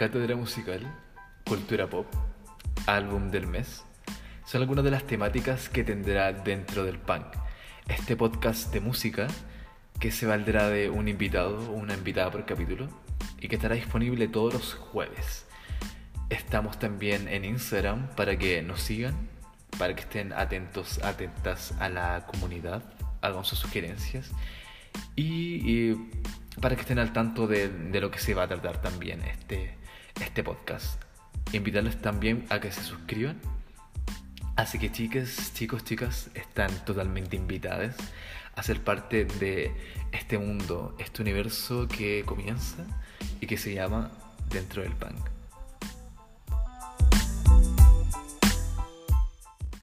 cátedra musical, cultura pop, álbum del mes, son algunas de las temáticas que tendrá dentro del punk. Este podcast de música que se valdrá de un invitado o una invitada por capítulo y que estará disponible todos los jueves. Estamos también en Instagram para que nos sigan, para que estén atentos, atentas a la comunidad, hagan sus sugerencias y, para que estén al tanto de, de, lo que se va a tratar también este, este podcast. Invitarles también a que se suscriban. Así que chicas, chicos, chicas, están totalmente invitadas a ser parte de este mundo, este universo que comienza y que se llama Dentro del Punk.